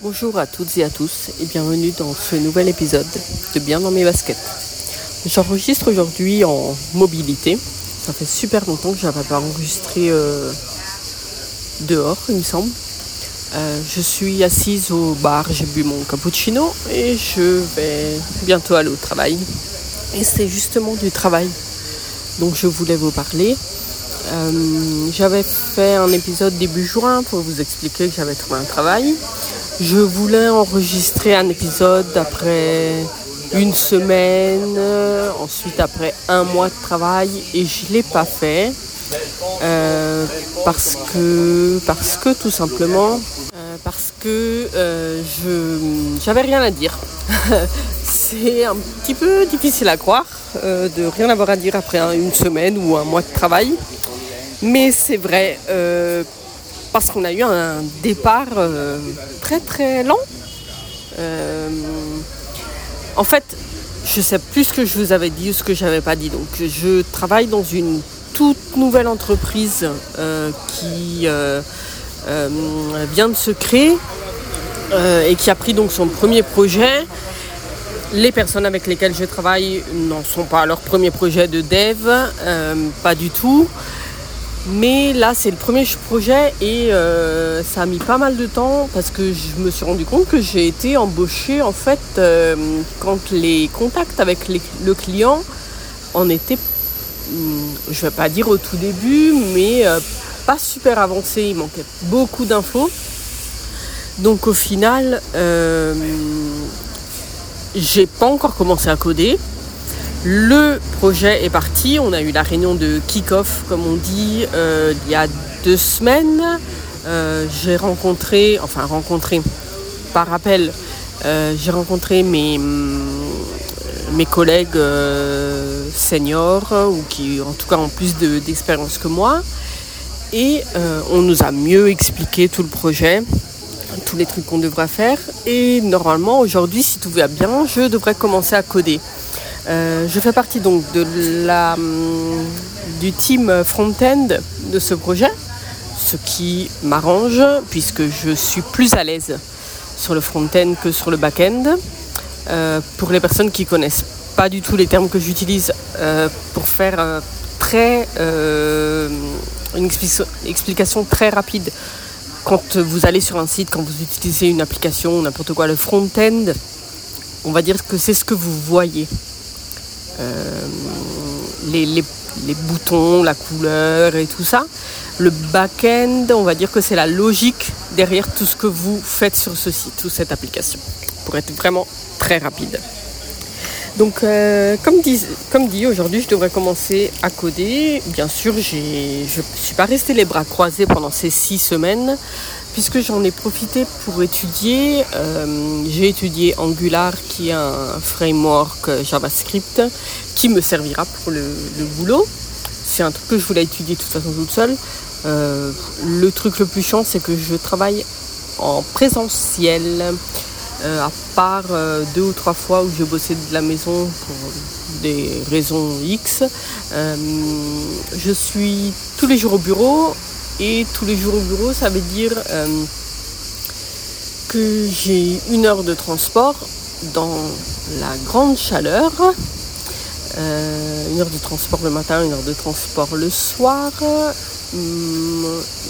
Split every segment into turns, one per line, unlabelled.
Bonjour à toutes et à tous et bienvenue dans ce nouvel épisode de Bien dans mes baskets. J'enregistre aujourd'hui en mobilité. Ça fait super longtemps que j'avais pas enregistré euh, dehors, il me semble. Euh, je suis assise au bar, j'ai bu mon cappuccino et je vais bientôt aller au travail. Et c'est justement du travail dont je voulais vous parler. Euh, j'avais fait un épisode début juin pour vous expliquer que j'avais trouvé un travail. Je voulais enregistrer un épisode après une semaine, ensuite après un mois de travail et je ne l'ai pas fait euh, parce que parce que tout simplement euh, parce que euh, je j'avais rien à dire. C'est un petit peu difficile à croire de rien avoir à dire après une semaine ou un mois de travail, mais c'est vrai parce qu'on a eu un départ euh, très très lent. Euh, en fait, je sais plus ce que je vous avais dit ou ce que j'avais pas dit. Donc, je travaille dans une toute nouvelle entreprise euh, qui vient de se créer et qui a pris donc son premier projet. Les personnes avec lesquelles je travaille n'en sont pas à leur premier projet de dev, pas du tout. Mais là, c'est le premier projet et euh, ça a mis pas mal de temps parce que je me suis rendu compte que j'ai été embauchée en fait euh, quand les contacts avec le client en étaient, hmm, je vais pas dire au tout début, mais euh, pas super avancé. Il manquait beaucoup d'infos. Donc au final, j'ai pas encore commencé à coder. Le projet est parti. On a eu la réunion de kick-off, comme on dit, euh, il y a deux semaines. Euh, j'ai rencontré, enfin rencontré, par rappel, euh, j'ai rencontré mes, mes collègues seniors, ou qui en tout cas ont plus d'expérience que moi. Et on nous a mieux expliqué tout le projet, tous les trucs qu'on devrait faire. Et normalement, aujourd'hui, si tout va bien, je devrais commencer à coder. Euh, je fais partie donc de la, hum, du team front-end de ce projet, ce qui m'arrange puisque je suis plus à l'aise sur le front-end que sur le back-end. Euh, pour les personnes qui connaissent pas du tout les termes que j'utilise euh, pour faire très, une explication très rapide, quand vous allez sur un site, quand vous utilisez une application, n'importe quoi, le front-end, on va dire que c'est ce que vous voyez. Euh, les, boutons, la couleur et tout ça. Le back-end, on va dire que c'est la logique derrière tout ce que vous faites sur ce site ou cette application, pour être vraiment très rapide. Donc, euh, comme, dit, aujourd'hui, je devrais commencer à coder. Bien sûr, je ne suis pas resté les bras croisés pendant ces six semaines puisque j'en ai profité pour étudier. Euh, j'ai étudié Angular, qui est un framework JavaScript qui me servira pour le, boulot. C'est un truc que je voulais étudier de toute façon toute seule. Euh, le truc le plus chiant, c'est que je travaille en présentiel. Euh, à part deux ou trois fois où je bossais de la maison pour des raisons X. je suis tous les jours au bureau et tous les jours au bureau, ça veut dire euh, que j'ai une heure de transport dans la grande chaleur. Euh, une heure de transport le matin, une heure de transport le soir. Hum,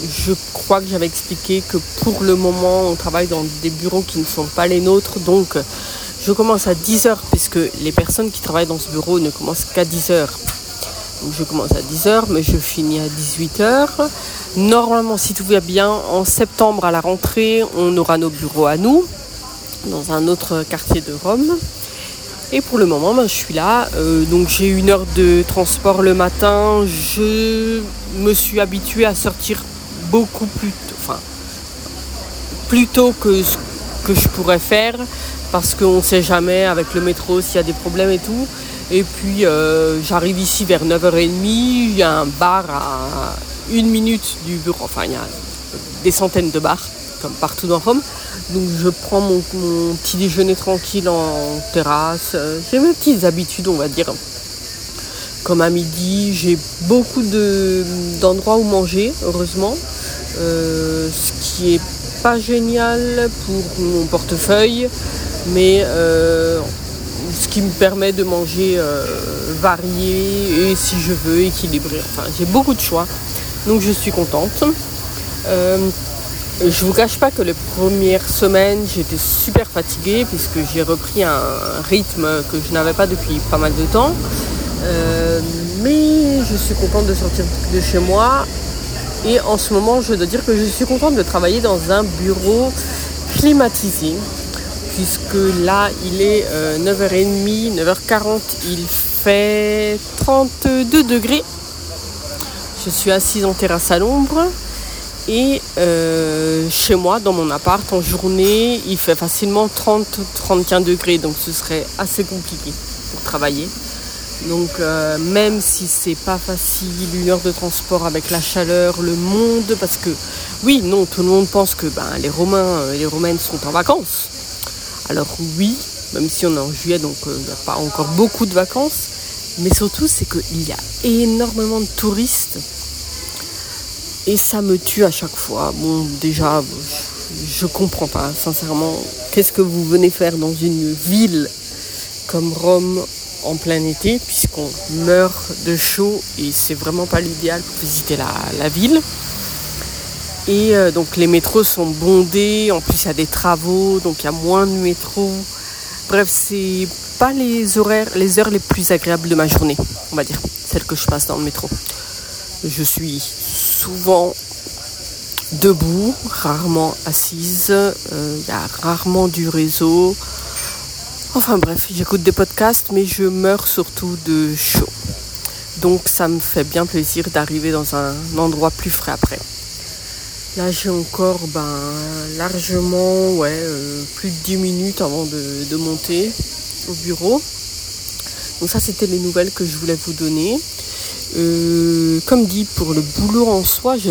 je crois que j'avais expliqué que pour le moment, on travaille dans des bureaux qui ne sont pas les nôtres. Donc, je commence à 10h puisque les personnes qui travaillent dans ce bureau ne commencent qu'à 10h. Je commence à 10h, mais je finis à 18h. Normalement, si tout va bien, en septembre à la rentrée, on aura nos bureaux à nous, dans un autre quartier de Rome. Et pour le moment, ben, je suis là. Euh, donc j'ai une heure de transport le matin. Je me suis habituée à sortir beaucoup plus, enfin, plus tôt que ce que je pourrais faire parce qu'on ne sait jamais avec le métro s'il y a des problèmes et tout. Et puis euh, j'arrive ici vers 9h30, il y a un bar à une minute du bureau. Enfin, il y a des centaines de bars, comme partout dans Rome. Donc je prends mon, petit déjeuner tranquille en terrasse. J'ai mes petites habitudes, on va dire. Comme à midi, j'ai beaucoup d'endroits où manger, heureusement. Euh, ce qui est pas génial pour mon portefeuille, mais euh, ce qui me permet de manger euh, varié et si je veux équilibré. Enfin, j'ai beaucoup de choix, donc je suis contente. Euh, je vous cache pas que les premières semaines, j'étais super fatiguée puisque j'ai repris un rythme que je n'avais pas depuis pas mal de temps. Euh, mais je suis contente de sortir de chez moi. Et en ce moment, je dois dire que je suis contente de travailler dans un bureau climatisé. Puisque là, il est 9h30, euh, 9h40, il fait 32 degrés. Je suis assise en terrasse à l'ombre. Et euh, chez moi, dans mon appart, en journée, il fait facilement 30-31 degrés. Donc ce serait assez compliqué pour travailler. Donc euh, même si c'est pas facile, une heure de transport avec la chaleur, le monde, parce que oui, non, tout le monde pense que ben, les Romains et les Romaines sont en vacances. Alors oui, même si on est en juillet, donc euh, il n'y a pas encore beaucoup de vacances. Mais surtout, c'est qu'il y a énormément de touristes et ça me tue à chaque fois. Bon, déjà, je, comprends pas, sincèrement. Qu'est-ce que vous venez faire dans une ville comme Rome en plein été, puisqu'on meurt de chaud et c'est vraiment pas l'idéal pour visiter la, ville? Et euh, donc les métros sont bondés, en plus il y a des travaux, donc il y a moins de métros. Bref, c'est pas les horaires, les heures les plus agréables de ma journée, on va dire, celles que je passe dans le métro. Je suis souvent debout, rarement assise. Il euh, y a rarement du réseau. Enfin bref, j'écoute des podcasts, mais je meurs surtout de chaud. Donc ça me fait bien plaisir d'arriver dans un endroit plus frais après. Là j'ai encore ben, largement ouais, euh, plus de 10 minutes avant de, monter au bureau. Donc ça c'était les nouvelles que je voulais vous donner. Euh, comme dit, pour le boulot en soi, je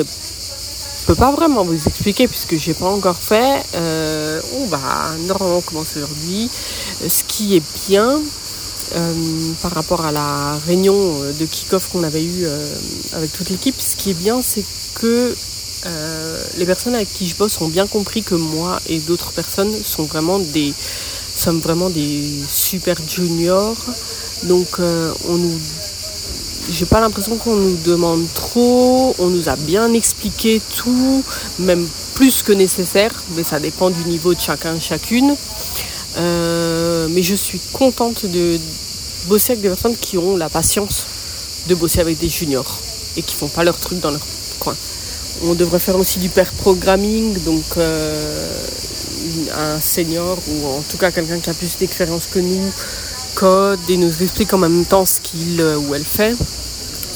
peux pas vraiment vous expliquer puisque j'ai pas encore fait. Euh, on va normalement commencer aujourd'hui. Ce qui est bien par rapport à la réunion de kick-off qu'on avait eu avec toute l'équipe, ce qui est bien, c'est que les personnes avec qui je bosse ont bien compris que moi et d'autres personnes sont vraiment des sommes vraiment des super juniors. Donc on nous j'ai pas l'impression qu'on nous demande trop. On nous a bien expliqué tout, même plus que nécessaire, mais ça dépend du niveau de chacun, chacune. Euh, mais je suis contente de bosser avec des personnes qui ont la patience de bosser avec des juniors et qui font pas leur truc dans leur coin. On devrait faire aussi du pair programming, donc euh, un senior ou en tout cas quelqu'un qui a plus d'expérience que nous code et nous explique en même temps ce qu'il euh, ou elle fait.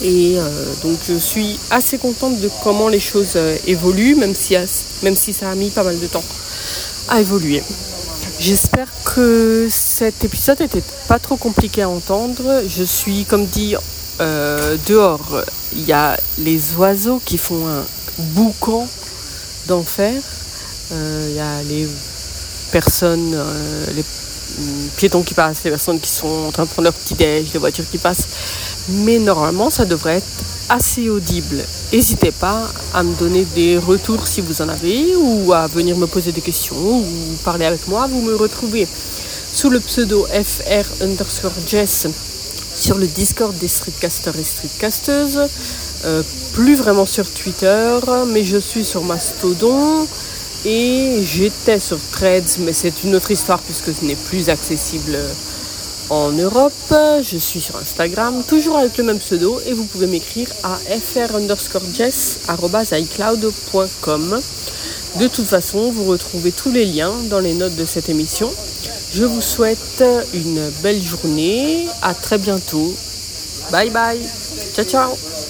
Et euh, donc je suis assez contente de comment les choses évoluent, même si, même si ça a mis pas mal de temps à évoluer. J'espère que cet épisode n'était pas trop compliqué à entendre. Je suis, comme dit, dehors. Il y a les oiseaux qui font un boucan d'enfer. Il y a les personnes, les piétons qui passent, les personnes qui sont en train de prendre leur petit déj, les voitures qui passent. Mais normalement, ça devrait être assez audible. N'hésitez pas à me donner des retours si vous en avez ou à venir me poser des questions ou parler avec moi. Vous me retrouvez sous le pseudo FR underscore Jess sur le Discord des streetcasters et streetcasteuses. Euh, plus vraiment sur Twitter, mais je suis sur Mastodon. Et j'étais sur Threads, mais c'est une autre histoire puisque ce n'est plus accessible en Europe. Je suis sur Instagram, toujours avec le même pseudo, et vous pouvez m'écrire à fr underscore De toute façon, vous retrouvez tous les liens dans les notes de cette émission. Je vous souhaite une belle journée. À très bientôt. Bye bye. Ciao ciao.